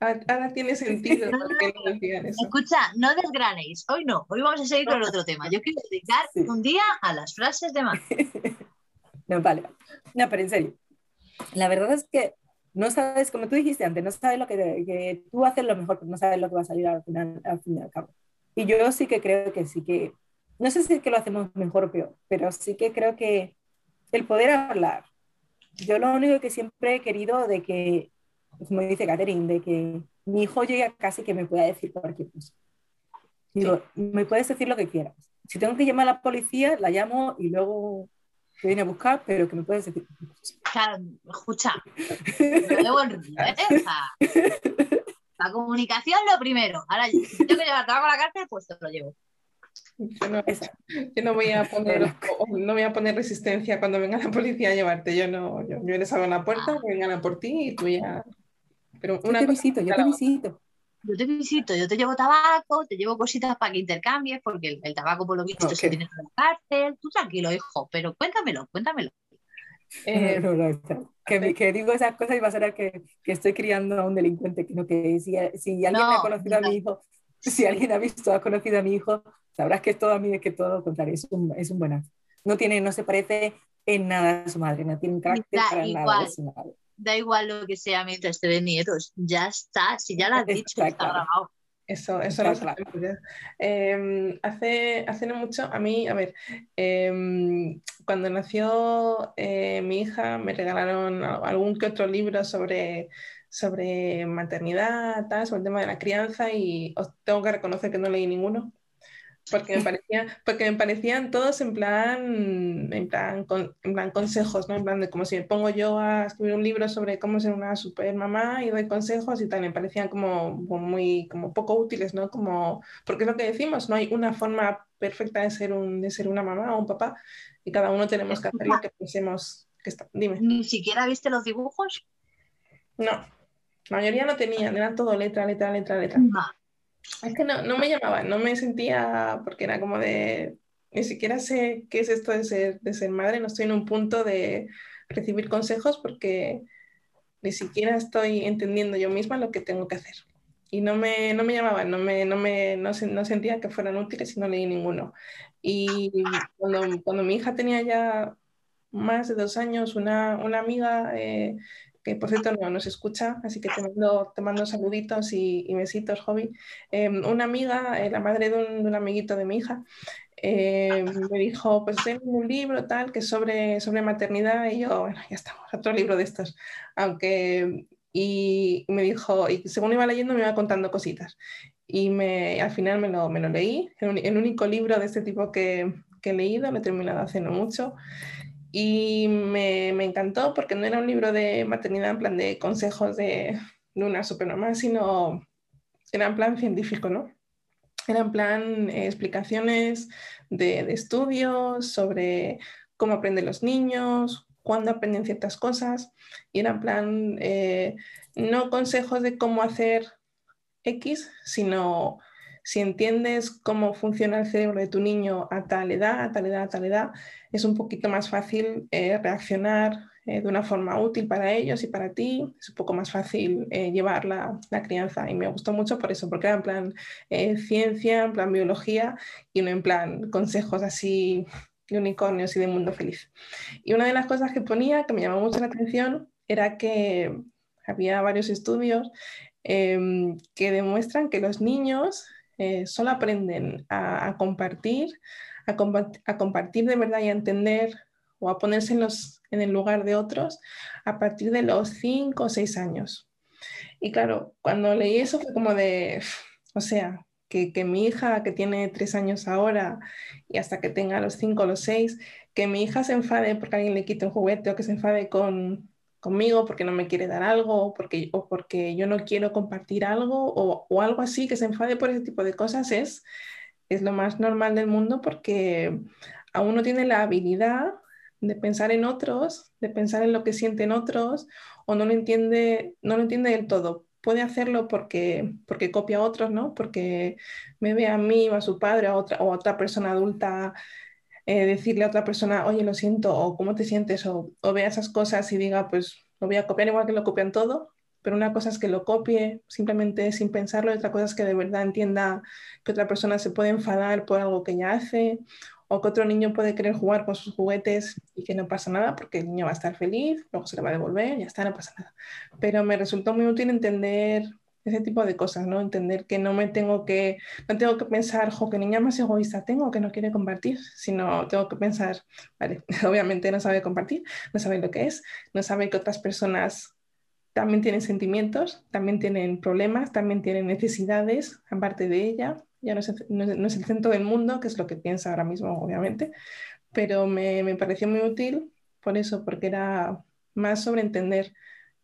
Ahora tiene sentido Escucha, no desgranéis. Hoy no, hoy vamos a seguir con el otro tema. Yo quiero dedicar un día a las frases de más. No, vale. No, pero en serio. La verdad es que no sabes, como tú dijiste antes, no sabes lo que, que tú haces lo mejor, pero no sabes lo que va a salir al final, al fin y al cabo. Y yo sí que creo que sí que, no sé si es que lo hacemos mejor o peor, pero sí que creo que el poder hablar. Yo lo único que siempre he querido de que como dice Catherine, de que mi hijo llegue a casa y que me pueda decir cualquier cosa. Digo, me puedes decir lo que quieras. Si tengo que llamar a la policía, la llamo y luego te viene a buscar, pero que me puedes decir Claro, escucha, ¿eh? la comunicación lo primero. Ahora, si tengo que llevarte algo a la cárcel, pues te lo llevo. Yo no, voy a poner, no voy a poner resistencia cuando venga la policía a llevarte. Yo no, yo, yo les abro la puerta, ah. vengan a por ti y tú ya pero una yo te visito, yo te visito. Yo te visito, yo te llevo tabaco, te llevo cositas para que intercambies, porque el, tabaco por lo visto se tiene en la cárcel. Tú tranquilo, hijo, pero cuéntamelo, cuéntamelo. Eh, que, digo esas cosas y va a ser que, que estoy criando a un delincuente, que, no, que si, si alguien ha conocido a mi hijo, si alguien ha visto, ha conocido a mi hijo, sabrás que es todo a mí, es que todo lo contrario, es un, es un buenazo. No tiene, no se parece en nada a su madre, no tiene un carácter para nada de su madre. da igual lo que sea mientras te den nietos, ya está, si ya lo has dicho, está grabado. Eso, eso lo sabemos eh, hace, hace no mucho, a mí, a ver, em, cuando nació eh, mi hija me regalaron algún que otro libro sobre, sobre maternidad, tal, sobre el tema de la crianza y os tengo que reconocer que no leí ninguno porque me, parecía, porque me parecían todos en plan, en plan, en plan consejos, ¿no? En plan de como si me pongo yo a escribir un libro sobre cómo ser una super mamá y doy consejos y tal, me parecían como, muy, como poco útiles, ¿no? Como, porque es lo que decimos, no hay una forma perfecta de ser, un, de ser una mamá o un papá y cada uno tenemos que hacer lo que pensemos que está. Dime. ¿Ni siquiera viste los dibujos? No, la mayoría no tenían, eran todo letra, letra, letra, letra. Es que no, no me llamaba, no me sentía, porque era como de, ni siquiera sé qué es esto de ser, de ser madre, no estoy en un punto de recibir consejos porque ni siquiera estoy entendiendo yo misma lo que tengo que hacer. Y no me, no me llamaban, no, me, no, me, no, no sentía que fueran útiles y no leí ninguno. Y cuando, cuando mi hija tenía ya más de dos años, una, una amiga eh, que por cierto no nos escucha, así que te mando, te mando saluditos y, besitos, Hobby. Em, una amiga, eh, la madre de un, amiguito de mi hija, em, me dijo, pues tengo un libro tal que sobre, sobre maternidad y yo, bueno, ya estamos, otro libro de estos. Aunque, y me dijo, y según iba leyendo me iba contando cositas. Y me, al final me lo, me lo leí, el, el único libro de este tipo que, que he leído, lo he terminado hace no mucho. Y me, me, encantó porque no era un libro de maternidad en plan de consejos de, de una supermamá, sino era en plan científico, ¿no? Era en plan eh, explicaciones de, de, estudios sobre cómo aprenden los niños, cuándo aprenden ciertas cosas, y era en plan eh, no consejos de cómo hacer X, sino si entiendes cómo funciona el cerebro de tu niño a tal edad, a tal edad, a tal edad, es un poquito más fácil eh, reaccionar eh, de una forma útil para ellos y para ti. Es un poco más fácil eh, llevar la, crianza. Y me gustó mucho por eso, porque era en plan ciencia, en plan biología y no en plan consejos así de unicornios y de mundo feliz. Y una de las cosas que ponía que me llamó mucho la atención era que había varios estudios em, que demuestran que los niños eh, solo aprenden a, compartir, a, compartir de verdad y a entender o a ponerse en, el lugar de otros a partir de los 5 o 6 años. Y claro, cuando leí eso fue como de, o sea, que, mi hija que tiene 3 años ahora y hasta que tenga los 5 o los 6, que mi hija se enfade porque alguien le quite un juguete o que se enfade con, conmigo porque no me quiere dar algo o porque, o porque yo no quiero compartir algo o, o, algo así, que se enfade por ese tipo de cosas, es, es lo más normal del mundo porque aún no tiene la habilidad de pensar en otros, de pensar en lo que sienten otros o no lo entiende, no lo entiende del todo. Puede hacerlo porque, porque copia a otros, ¿no? Porque me ve a mí o a su padre a otra, o a otra persona adulta eh, decirle a otra persona, oye, lo siento, o cómo te sientes, o, o vea esas cosas y diga, pues lo voy a copiar igual que lo copian todo, pero una cosa es que lo copie simplemente sin pensarlo, y otra cosa es que de verdad entienda que otra persona se puede enfadar por algo que ella hace o que otro niño puede querer jugar con sus juguetes y que no pasa nada porque el niño va a estar feliz, luego se le va a devolver, ya está, no pasa nada. Pero me resultó muy útil entender ese tipo de cosas, ¿no? Entender que no me tengo que, no tengo que pensar, jo, qué niña más egoísta tengo que no quiere compartir, sino tengo que pensar, vale, obviamente no sabe compartir, no sabe lo que es, no sabe que otras personas también tienen sentimientos, también tienen problemas, también tienen necesidades, aparte de ella, ya no es, no es, el centro del mundo, que es lo que piensa ahora mismo, obviamente, pero me, me pareció muy útil por eso, porque era más sobre entender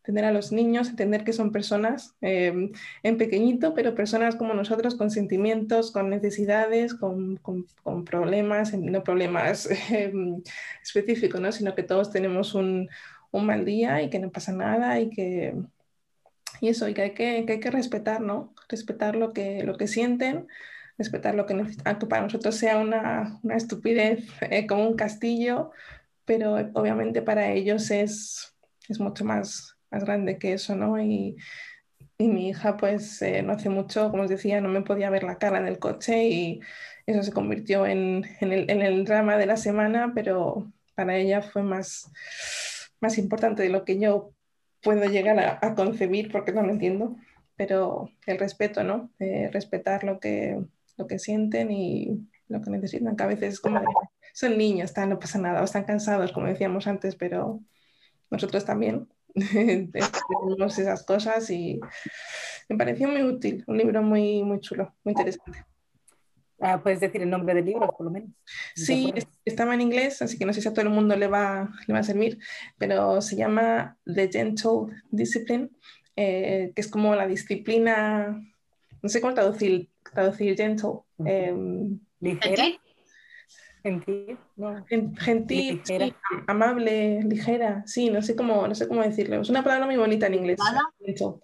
entender a los niños, entender que son personas em, en pequeñito, pero personas como nosotros con sentimientos, con necesidades, con, con, problemas, no problemas em, específicos, ¿no? sino que todos tenemos un, un, mal día y que no pasa nada y que... Y eso, y que hay que, hay que respetar, ¿no? Respetar lo que, lo que sienten, respetar lo que aunque para nosotros sea una, una estupidez eh, como un castillo, pero obviamente para ellos es, es mucho más, más grande que eso, ¿no? Y, y mi hija, pues eh, no hace mucho, como os decía, no me podía ver la cara en el coche y eso se convirtió en, en, el, drama de la semana, pero para ella fue más, más importante de lo que yo puedo llegar a, concebir porque no lo entiendo, pero el respeto, ¿no? Eh, respetar lo que, lo que sienten y lo que necesitan, que a veces son niños, no pasa nada, o están cansados, como decíamos antes, pero nosotros también tenemos esas cosas y me pareció muy útil, un libro muy, muy chulo, muy interesante. Ah, ¿Puedes decir el nombre del libro, por lo menos? Sí, estaba en inglés, así que no sé si a todo el mundo le va, le va a servir, pero se llama The Gentle Discipline, eh, que es como la disciplina, no sé cómo traducir, traducir gentle. Eh, ¿Ligera? Gentil, no. Gentil, sí, amable, ligera, sí, no sé cómo, no sé cómo decirlo. Es una palabra muy bonita en inglés. ¿Educada?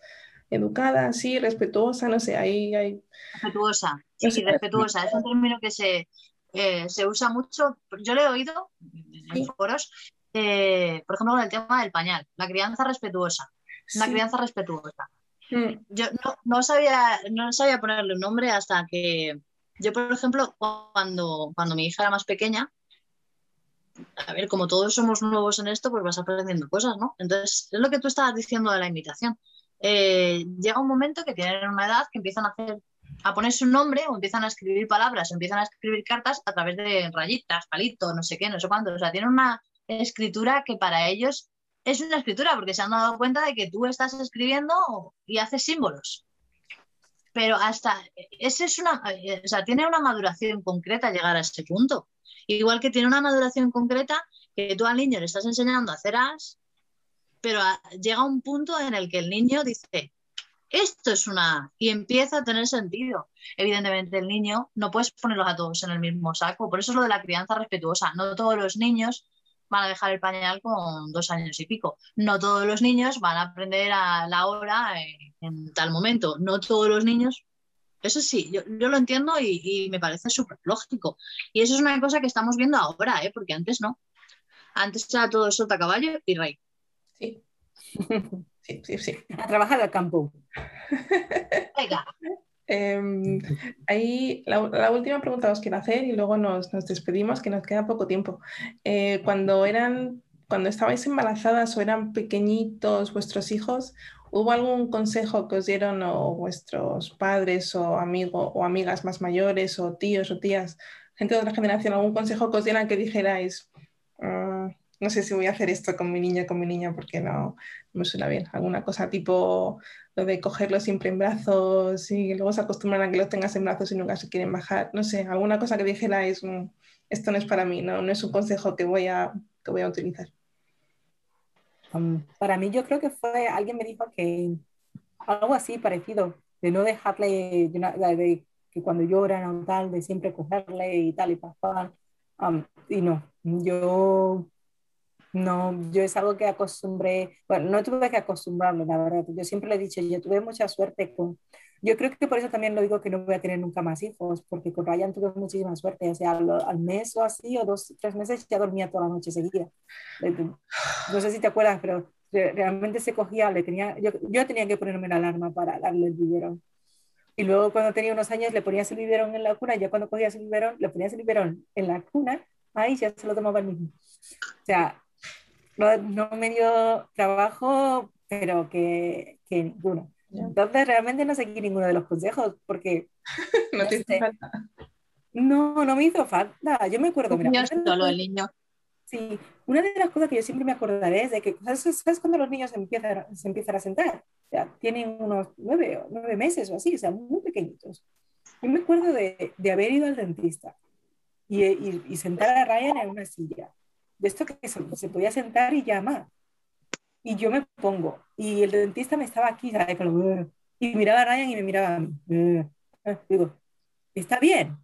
Educada, sí, respetuosa, no sé, ahí hay... Respetuosa, sí, sí, respetuosa. Es un término que se, eh, se usa mucho. Yo lo he oído en sí. foros, eh, por ejemplo, con el tema del pañal, la crianza respetuosa. Una crianza respetuosa. Mm. Yo no, no, sabía, no sabía ponerle un nombre hasta que yo, por ejemplo, cuando, cuando mi hija era más pequeña, a ver, como todos somos nuevos en esto, pues vas aprendiendo cosas, ¿no? Entonces, es lo que tú estabas diciendo de la imitación. Eh, llega un momento que tienen una edad que empiezan a hacer a poner su nombre o empiezan a escribir palabras o empiezan a escribir cartas a través de rayitas, palitos, no sé qué, no sé cuánto. O sea, tienen una escritura que para ellos es una escritura porque se han dado cuenta de que tú estás escribiendo y haces símbolos pero hasta ese es una, o sea, tiene una maduración concreta llegar a ese punto. Igual que tiene una maduración concreta que tú al niño le estás enseñando a hacer as, pero a, llega un punto en el que el niño dice, esto es una y empieza a tener sentido. Evidentemente el niño no puedes ponerlos a todos en el mismo saco, por eso es lo de la crianza respetuosa. No todos los niños van a dejar el pañal con dos años y pico. No todos los niños van a aprender a la hora en, tal momento. No todos los niños. Eso sí, yo, yo lo entiendo y, y me parece súper lógico. Y eso es una cosa que estamos viendo ahora, ¿eh? porque antes no. Antes era todo sota caballo y rey. Sí. Sí, sí, sí. A trabajar al campo. Venga. Eh, ahí la, la, última pregunta os quiero hacer y luego nos, nos despedimos, que nos queda poco tiempo. Eh, cuando eran, cuando estabais embarazadas o eran pequeñitos vuestros hijos, ¿hubo algún consejo que os dieron o vuestros padres o amigos o amigas más mayores o tíos o tías, gente de otra generación, algún consejo que os dieran que dijerais, uh, no sé si voy a hacer esto con mi niña, con mi niña, porque no, no me suena bien. Alguna cosa tipo lo de cogerlo siempre en brazos y luego se acostumbran a que los tengas en brazos y nunca se quieren bajar. No sé, alguna cosa que dijera es, esto no es para mí, no, no es un consejo que voy a, que voy a utilizar. Para mí yo creo que fue, alguien me dijo que algo así parecido, de no dejarle, de, de que cuando lloran o tal, de siempre cogerle y tal y pasar. Um, y no, yo no, yo es algo que acostumbré, bueno, no tuve que acostumbrarme, la verdad. Yo siempre le he dicho, yo tuve mucha suerte con, yo creo que por eso también lo digo que no voy a tener nunca más hijos, porque con Ryan tuve muchísima suerte, o sea, al, al mes o así, o dos, tres meses ya dormía toda la noche seguida. No sé si te acuerdas, pero realmente se cogía, le tenía, yo, yo tenía que ponerme una alarma para darle el biberón. Y luego cuando tenía unos años le ponías el biberón en la cuna, ya cuando cogías el biberón, le ponías el biberón en la cuna, ahí ya se lo tomaba el mismo. O sea, no, no me dio trabajo, pero que, que ninguno. Entonces realmente no seguí ninguno de los consejos porque... no te hizo falta. No, no me hizo falta. Yo me acuerdo... Mira, solo el niño. Sí, una de las cosas que yo siempre me acordaré es de que, ¿sabes, ¿sabes cuando los niños empiezan, se empiezan a sentar? O sea, tienen unos nueve, nueve meses o así, o sea, muy pequeñitos. Yo me acuerdo de, de haber ido al dentista y, y, y, sentar a Ryan en una silla. De esto que se, se podía sentar y llamar. Y yo me pongo, y el dentista me estaba aquí, ¿sabes? Y miraba a Ryan y me miraba a mí. Digo, está bien,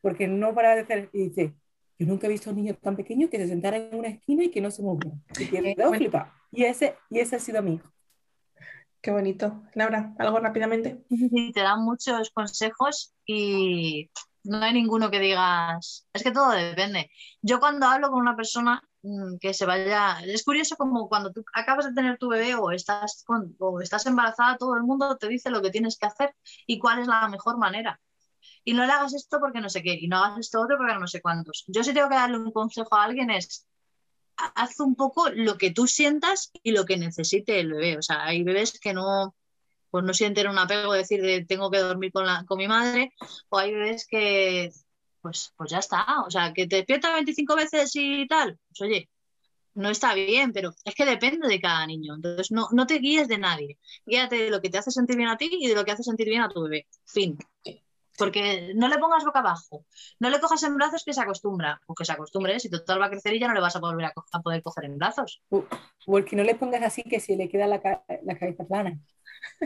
porque no para de hacer, y dice, yo nunca he visto a un niño tan pequeño que se sentara en una esquina y que no se moviera. Y, que y, ese, y ese ha sido mi hijo. Qué bonito. Laura, algo rápidamente. Sí, te dan muchos consejos y no hay ninguno que digas. Es que todo depende. Yo cuando hablo con una persona mm, que se vaya. Es curioso como cuando tú acabas de tener tu bebé o estás, con, o estás embarazada, todo el mundo te dice lo que tienes que hacer y cuál es la mejor manera y no le hagas esto porque no sé qué, y no hagas esto otro porque no sé cuántos. Yo si tengo que darle un consejo a alguien es, haz un poco lo que tú sientas y lo que necesite el bebé. O sea, hay bebés que no, pues no sienten un apego de decir de, tengo que dormir con, la, con mi madre, o hay bebés que, pues, pues ya está, o sea, que te despierta 25 veces y tal, pues oye, no está bien, pero es que depende de cada niño. Entonces, no, no te guíes de nadie. Guíate de lo que te hace sentir bien a ti y de lo que hace sentir bien a tu bebé. Fin. Porque no le pongas boca abajo, no le cojas en brazos que se acostumbra, o que se acostumbre, si total va a crecer y ya no le vas a volver a, poder coger en brazos. O, que no le pongas así que si le queda la, la cabeza plana.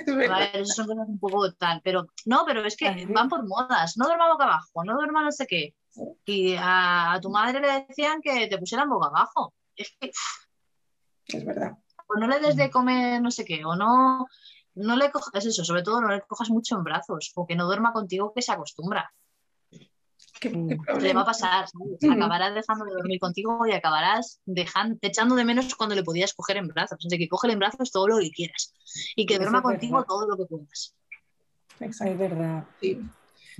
Vale, eso son cosas un poco tal, pero no, pero es que van por modas, no duerma boca abajo, no duerma no sé qué. Y a, tu madre le decían que te pusieran boca abajo. Es que... Es verdad. O no le des de comer no sé qué, o no, no le cojas eso, sobre todo no le cojas mucho en brazos o que no duerma contigo que se acostumbra. le va a pasar, acabarás dejando de dormir contigo y acabarás dejando, echando de menos cuando le podías coger en brazos. Así que cógele en brazos todo lo que quieras y que duerma contigo todo lo que puedas. Exacto. Es verdad. Sí.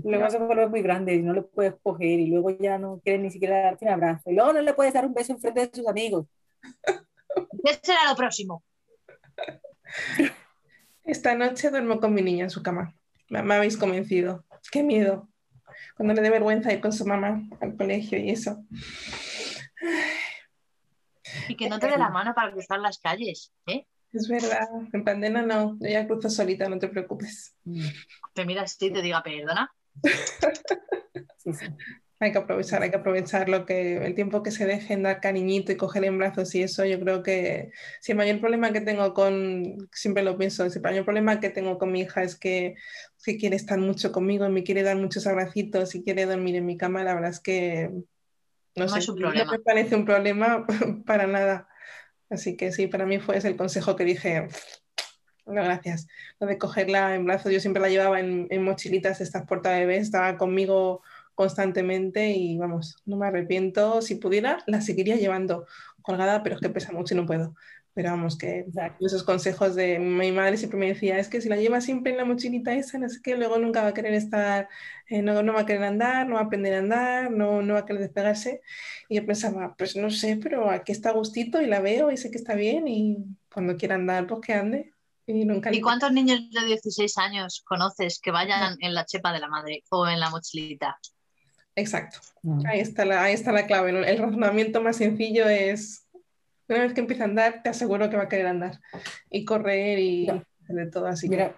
Luego se vuelve muy grande y no le puedes coger y luego ya no quiere ni siquiera darte un abrazo. Y luego no le puedes dar un beso en frente de sus amigos. ¿Qué será lo próximo? Esta noche duermo con mi niña en su cama. Me, habéis convencido. Qué miedo. Cuando le dé vergüenza ir con su mamá al colegio y eso. Y que no te dé la mano para cruzar las calles, ¿eh? Es verdad, en pandemia no, yo ya cruzo solita, no te preocupes. Te miras y te diga perdona. sí, sí. Hay que aprovechar, hay que aprovechar lo que, el tiempo que se dejen dar cariñito y coger en brazos y eso yo creo que si el mayor problema que tengo con, siempre lo pienso, si el mayor problema que tengo con mi hija es que, que quiere estar mucho conmigo y me quiere dar muchos abracitos y quiere dormir en mi cama, la verdad es que no, sé, no me parece un problema para nada. Así que sí, para mí fue ese el consejo que dije, bueno, gracias. Lo de cogerla en brazos, yo siempre la llevaba en, en mochilitas, estas porta bebés, estaba conmigo constantemente y vamos, no me arrepiento. Si pudiera, la seguiría llevando colgada, pero es que pesa mucho y no puedo. Pero vamos, que esos consejos de mi madre siempre me decía, es que si la llevas siempre en la mochilita esa, no sé qué, luego nunca va a querer estar, eh, no, no, va a querer andar, no va a aprender a andar, no, no va a querer despegarse. Y yo pensaba, pues no sé, pero aquí está gustito y la veo y sé que está bien y cuando quiera andar, pues que ande. Y, nunca ¿Y cuántos niños de 16 años conoces que vayan en la chepa de la madre o en la mochilita? Exacto. Mm. Ahí, está la, ahí está la clave. El razonamiento más sencillo es, una vez que empieza a andar, te aseguro que va a querer andar y correr y de todo así. Mira,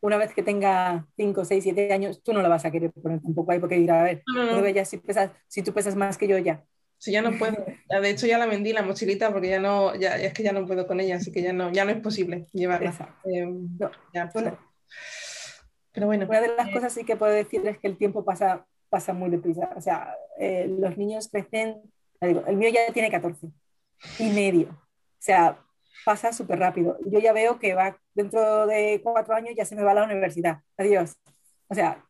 una vez que tenga 5, 6, 7 años, tú no la vas a querer poner tampoco ahí porque dirá, a ver, ya si, pesas, si tú pesas más que yo ya. Si ya no puedo, de hecho ya la vendí la mochilita porque ya no, ya, es que ya no puedo con ella, así que ya no, ya no es posible llevarla. Eh, ya, pues, pero bueno. Una de las eh, cosas sí que puedo decir es que el tiempo pasa pasa muy deprisa. O sea, eh, los niños crecen, digo, el mío ya tiene 14 y medio. O sea, pasa súper rápido. Yo ya veo que va dentro de cuatro años ya se me va a la universidad. Adiós. O sea,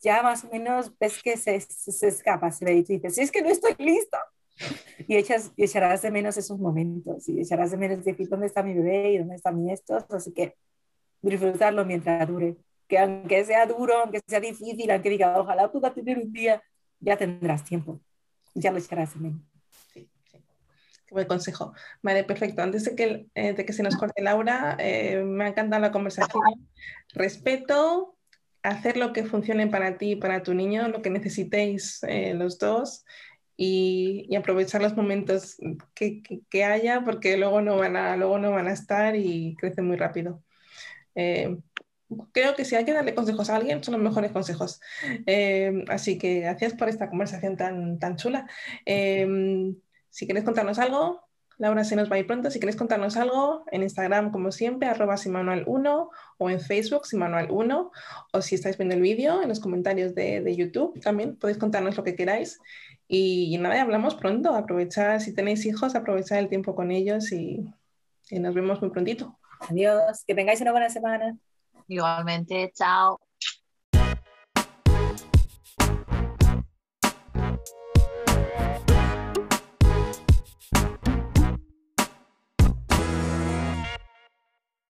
ya más o menos ves que se, se, escapa, se ve y dices, si es que no estoy lista. Y, echas, y echarás de menos esos momentos y echarás de menos decir dónde está mi bebé y dónde está mi esto. Así que disfrutarlo mientras dure. Que aunque sea duro, aunque sea difícil, aunque diga, ojalá pueda tener un día, ya tendrás tiempo. Ya lo echarás de menos. Sí, sí. Qué buen consejo. Vale, perfecto. Antes de que, eh, de que se nos corte Laura, eh, me ha encantado la conversación. Respeto, hacer lo que funcione para ti y para tu niño, lo que necesitéis eh, los dos y, aprovechar los momentos que, que, haya porque luego no, van a, luego no van a estar y crecen muy rápido. Creo que si hay que darle consejos a alguien, son los mejores consejos. Eh, así que gracias por esta conversación tan, tan chula. si queréis contarnos algo, Laura se nos va a ir pronto. Si queréis contarnos algo, en Instagram, como siempre, arroba simanual1 o en Facebook, simanual1. O si estáis viendo el vídeo, en los comentarios de, de, YouTube también podéis contarnos lo que queráis. Y, y nada, hablamos pronto. Aprovechar, si tenéis hijos, aprovechar el tiempo con ellos y, y nos vemos muy prontito. Adiós, que tengáis una buena semana. Igualmente, chao.